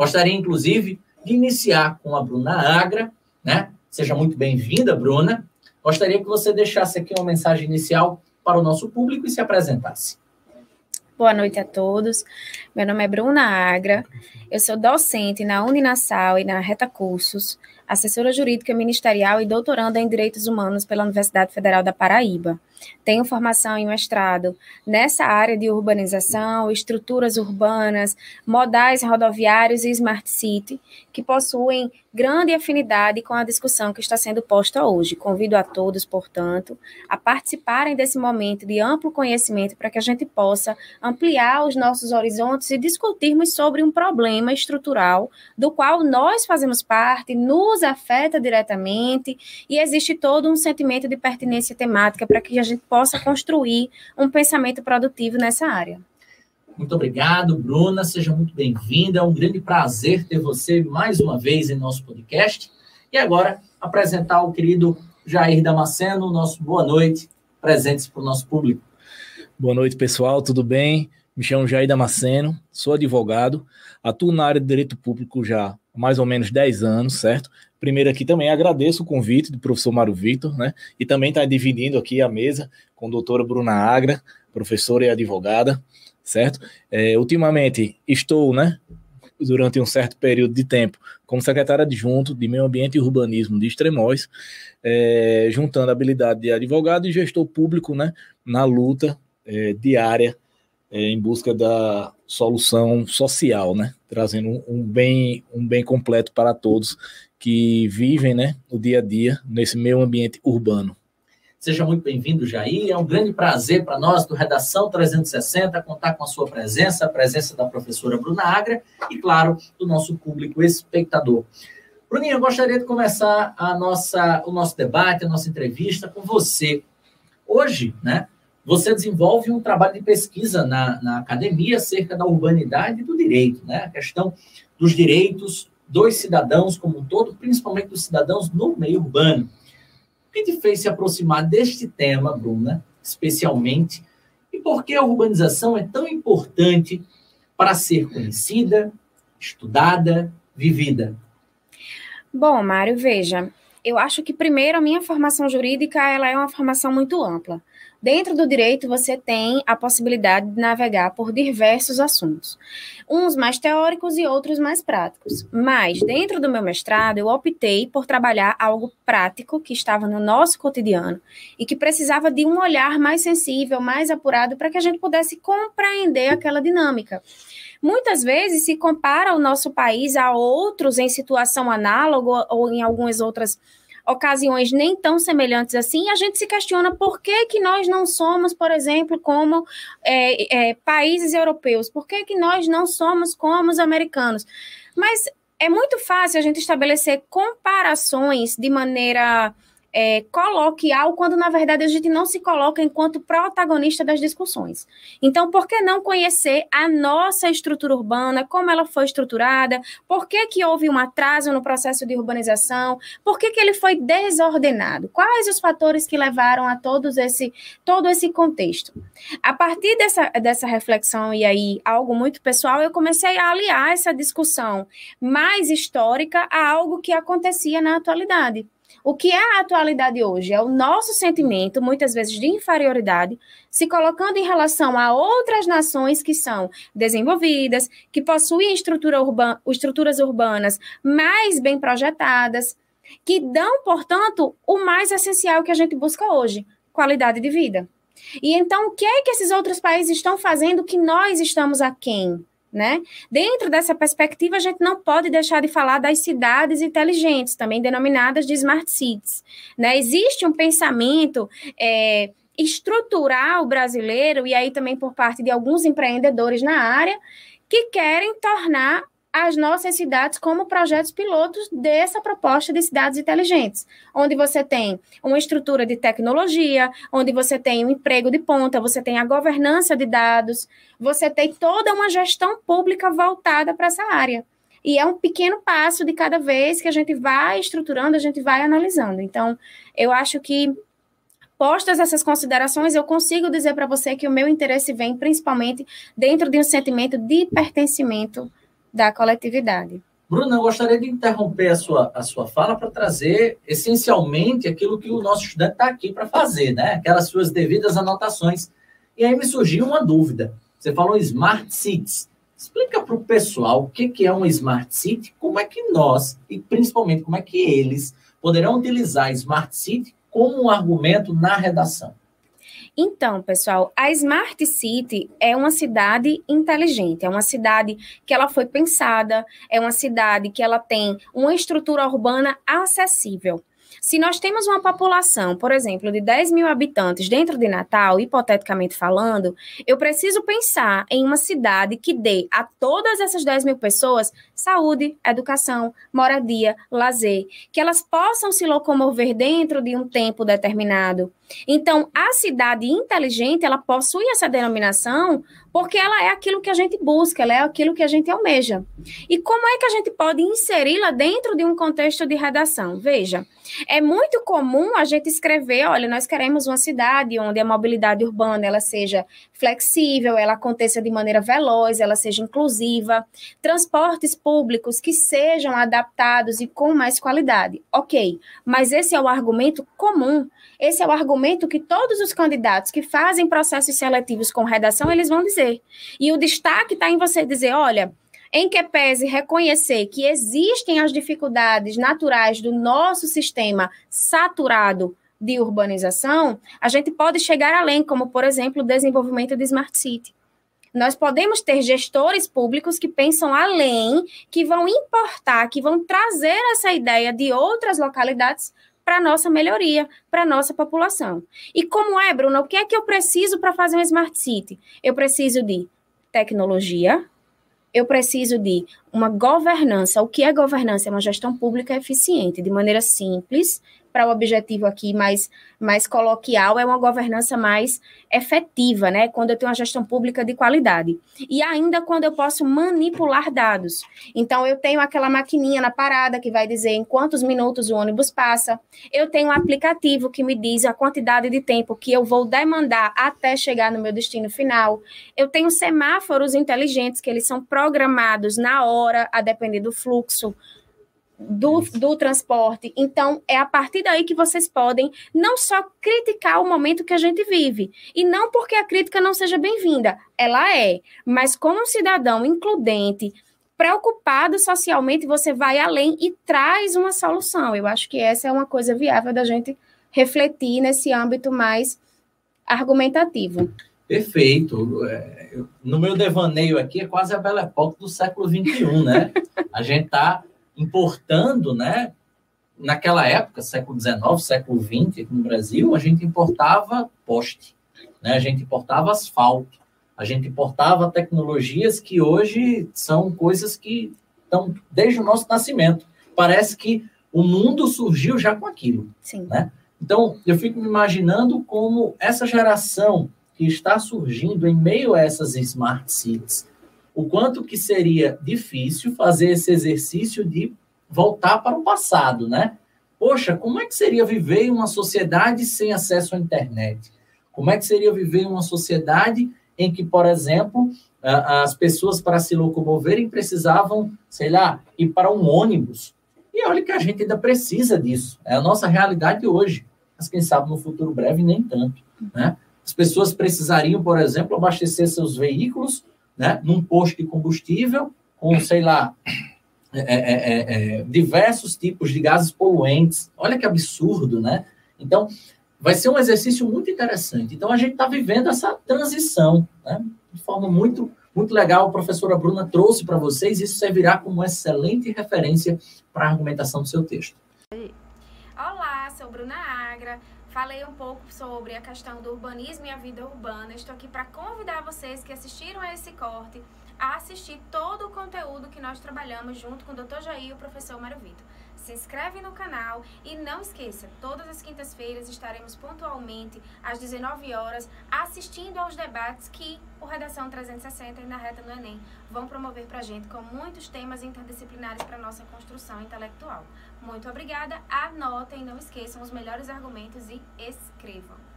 Gostaria, inclusive, de iniciar com a Bruna Agra, né? Seja muito bem-vinda, Bruna. Gostaria que você deixasse aqui uma mensagem inicial para o nosso público e se apresentasse. Boa noite a todos. Meu nome é Bruna Agra. Eu sou docente na Uninasal e na Reta Cursos, assessora jurídica ministerial e doutoranda em Direitos Humanos pela Universidade Federal da Paraíba. Tenho formação em mestrado nessa área de urbanização, estruturas urbanas, modais rodoviários e smart city, que possuem grande afinidade com a discussão que está sendo posta hoje. Convido a todos, portanto, a participarem desse momento de amplo conhecimento para que a gente possa ampliar os nossos horizontes e discutirmos sobre um problema estrutural do qual nós fazemos parte, nos afeta diretamente e existe todo um sentimento de pertinência temática para que a gente possa construir um pensamento produtivo nessa área. Muito obrigado, Bruna. Seja muito bem-vinda. É um grande prazer ter você mais uma vez em nosso podcast. E agora, apresentar o querido Jair Damasceno, nosso boa noite, presentes para o nosso público. Boa noite, pessoal, tudo bem? Me chamo Jair Damasceno, sou advogado, atuo na área de direito público já há mais ou menos 10 anos, certo? Primeiro aqui também agradeço o convite do professor Mário Vitor, né? E também está dividindo aqui a mesa com a doutora Bruna Agra, professora e advogada, certo? É, ultimamente estou, né, durante um certo período de tempo, como secretária adjunto de Meio Ambiente e Urbanismo de Extremóis, é, juntando a habilidade de advogado e gestor público, né, na luta é, diária é, em busca da solução social, né, trazendo um, bem, um bem completo para todos que vivem né, o dia a dia nesse meio ambiente urbano. Seja muito bem-vindo, Jair. É um grande prazer para nós do Redação 360 contar com a sua presença, a presença da professora Bruna Agra e, claro, do nosso público espectador. Bruninha, eu gostaria de começar a nossa, o nosso debate, a nossa entrevista com você. Hoje, né, você desenvolve um trabalho de pesquisa na, na academia acerca da urbanidade e do direito, né, a questão dos direitos dos cidadãos como um todo, principalmente dos cidadãos no meio urbano. O que te fez se aproximar deste tema, Bruna, especialmente, e por que a urbanização é tão importante para ser conhecida, estudada, vivida? Bom, Mário, veja, eu acho que primeiro a minha formação jurídica ela é uma formação muito ampla. Dentro do direito, você tem a possibilidade de navegar por diversos assuntos, uns mais teóricos e outros mais práticos. Mas, dentro do meu mestrado, eu optei por trabalhar algo prático que estava no nosso cotidiano e que precisava de um olhar mais sensível, mais apurado, para que a gente pudesse compreender aquela dinâmica. Muitas vezes se compara o nosso país a outros em situação análoga ou em algumas outras ocasiões nem tão semelhantes assim, a gente se questiona por que, que nós não somos, por exemplo, como é, é, países europeus, por que, que nós não somos como os americanos. Mas é muito fácil a gente estabelecer comparações de maneira é, coloquial, quando na verdade a gente não se coloca enquanto protagonista das discussões. Então, por que não conhecer a nossa estrutura urbana, como ela foi estruturada, por que, que houve um atraso no processo de urbanização, por que, que ele foi desordenado, quais os fatores que levaram a todos esse, todo esse contexto. A partir dessa, dessa reflexão, e aí algo muito pessoal, eu comecei a aliar essa discussão mais histórica a algo que acontecia na atualidade. O que é a atualidade hoje? É o nosso sentimento, muitas vezes, de inferioridade, se colocando em relação a outras nações que são desenvolvidas, que possuem estrutura urba estruturas urbanas mais bem projetadas, que dão, portanto, o mais essencial que a gente busca hoje: qualidade de vida. E então, o que é que esses outros países estão fazendo que nós estamos aquém? Né? Dentro dessa perspectiva, a gente não pode deixar de falar das cidades inteligentes, também denominadas de smart cities. Né? Existe um pensamento é, estrutural brasileiro, e aí também por parte de alguns empreendedores na área, que querem tornar as nossas cidades como projetos pilotos dessa proposta de cidades inteligentes, onde você tem uma estrutura de tecnologia, onde você tem um emprego de ponta, você tem a governança de dados, você tem toda uma gestão pública voltada para essa área. E é um pequeno passo de cada vez que a gente vai estruturando, a gente vai analisando. Então, eu acho que postas essas considerações, eu consigo dizer para você que o meu interesse vem principalmente dentro de um sentimento de pertencimento da coletividade. Bruna, eu gostaria de interromper a sua, a sua fala para trazer essencialmente aquilo que o nosso estudante está aqui para fazer, né? Aquelas suas devidas anotações. E aí me surgiu uma dúvida. Você falou Smart Cities. Explica para o pessoal o que, que é uma Smart City, como é que nós, e principalmente como é que eles, poderão utilizar Smart City como um argumento na redação. Então, pessoal, a Smart City é uma cidade inteligente, é uma cidade que ela foi pensada, é uma cidade que ela tem uma estrutura urbana acessível. Se nós temos uma população, por exemplo, de 10 mil habitantes dentro de Natal, hipoteticamente falando, eu preciso pensar em uma cidade que dê a todas essas 10 mil pessoas saúde, educação, moradia, lazer, que elas possam se locomover dentro de um tempo determinado. Então, a cidade inteligente, ela possui essa denominação porque ela é aquilo que a gente busca, ela é aquilo que a gente almeja. E como é que a gente pode inseri-la dentro de um contexto de redação? Veja, é muito comum a gente escrever, olha, nós queremos uma cidade onde a mobilidade urbana ela seja flexível, ela aconteça de maneira veloz, ela seja inclusiva, transportes públicos que sejam adaptados e com mais qualidade. OK, mas esse é o argumento comum. Esse é o argumento que todos os candidatos que fazem processos seletivos com redação, eles vão dizer. E o destaque está em você dizer, olha, em que pese reconhecer que existem as dificuldades naturais do nosso sistema saturado de urbanização, a gente pode chegar além, como, por exemplo, o desenvolvimento de Smart City. Nós podemos ter gestores públicos que pensam além, que vão importar, que vão trazer essa ideia de outras localidades para nossa melhoria, para nossa população. E como é, Bruna, o que é que eu preciso para fazer um Smart City? Eu preciso de tecnologia, eu preciso de uma governança. O que é governança? É uma gestão pública eficiente, de maneira simples, para o objetivo aqui mais, mais coloquial, é uma governança mais efetiva, né? Quando eu tenho uma gestão pública de qualidade. E ainda quando eu posso manipular dados. Então, eu tenho aquela maquininha na parada que vai dizer em quantos minutos o ônibus passa. Eu tenho um aplicativo que me diz a quantidade de tempo que eu vou demandar até chegar no meu destino final. Eu tenho semáforos inteligentes que eles são programados na hora, a depender do fluxo do, do transporte. Então, é a partir daí que vocês podem não só criticar o momento que a gente vive, e não porque a crítica não seja bem-vinda, ela é, mas como um cidadão includente, preocupado socialmente, você vai além e traz uma solução. Eu acho que essa é uma coisa viável da gente refletir nesse âmbito mais argumentativo. Perfeito. É, no meu devaneio aqui é quase a Belle Époque do século XXI, né? A gente está importando, né? Naquela época, século XIX, século XX, aqui no Brasil, a gente importava poste, né? A gente importava asfalto, a gente importava tecnologias que hoje são coisas que estão desde o nosso nascimento. Parece que o mundo surgiu já com aquilo, Sim. né? Então, eu fico me imaginando como essa geração que está surgindo em meio a essas smart cities, o quanto que seria difícil fazer esse exercício de voltar para o passado, né? Poxa, como é que seria viver em uma sociedade sem acesso à internet? Como é que seria viver em uma sociedade em que, por exemplo, as pessoas para se locomoverem precisavam, sei lá, ir para um ônibus? E olha que a gente ainda precisa disso. É a nossa realidade hoje. Mas quem sabe no futuro breve nem tanto, né? As pessoas precisariam, por exemplo, abastecer seus veículos né, num posto de combustível com, sei lá, é é, é, é, diversos tipos de gases poluentes. Olha que absurdo, né? Então, vai ser um exercício muito interessante. Então, a gente está vivendo essa transição, né? De forma muito, muito legal. A professora Bruna trouxe para vocês, isso servirá como excelente referência para a argumentação do seu texto. Olá, sou Bruna Agra. Falei um pouco sobre a questão do urbanismo e a vida urbana. Estou aqui para convidar vocês que assistiram a esse corte a assistir todo o conteúdo que nós trabalhamos junto com o Dr. Jair e o professor Mário Vitor. Se inscreve no canal e não esqueça, todas as quintas-feiras estaremos pontualmente às 19 horas assistindo aos debates que o Redação 360 e na Reta no Enem vão promover para a gente com muitos temas interdisciplinares para nossa construção intelectual. Muito obrigada, anotem, não esqueçam os melhores argumentos e escrevam.